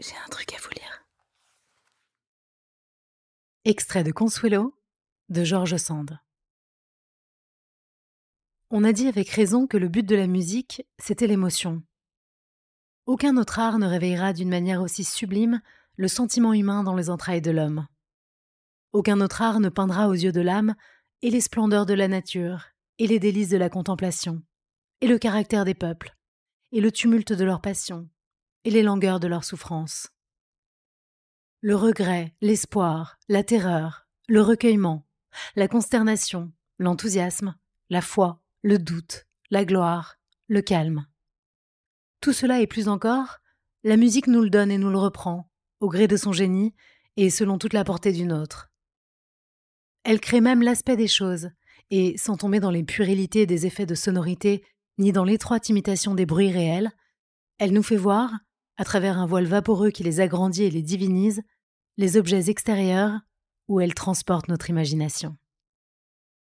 J'ai un truc à vous lire. Extrait de Consuelo de George Sand. On a dit avec raison que le but de la musique, c'était l'émotion. Aucun autre art ne réveillera d'une manière aussi sublime le sentiment humain dans les entrailles de l'homme. Aucun autre art ne peindra aux yeux de l'âme et les splendeurs de la nature, et les délices de la contemplation, et le caractère des peuples, et le tumulte de leurs passions, et les langueurs de leurs souffrances. Le regret, l'espoir, la terreur, le recueillement, la consternation, l'enthousiasme, la foi, le doute, la gloire, le calme. Tout cela et plus encore, la musique nous le donne et nous le reprend, au gré de son génie et selon toute la portée d'une autre. Elle crée même l'aspect des choses, et sans tomber dans les puérilités des effets de sonorité ni dans l'étroite imitation des bruits réels, elle nous fait voir, à travers un voile vaporeux qui les agrandit et les divinise, les objets extérieurs où elle transporte notre imagination.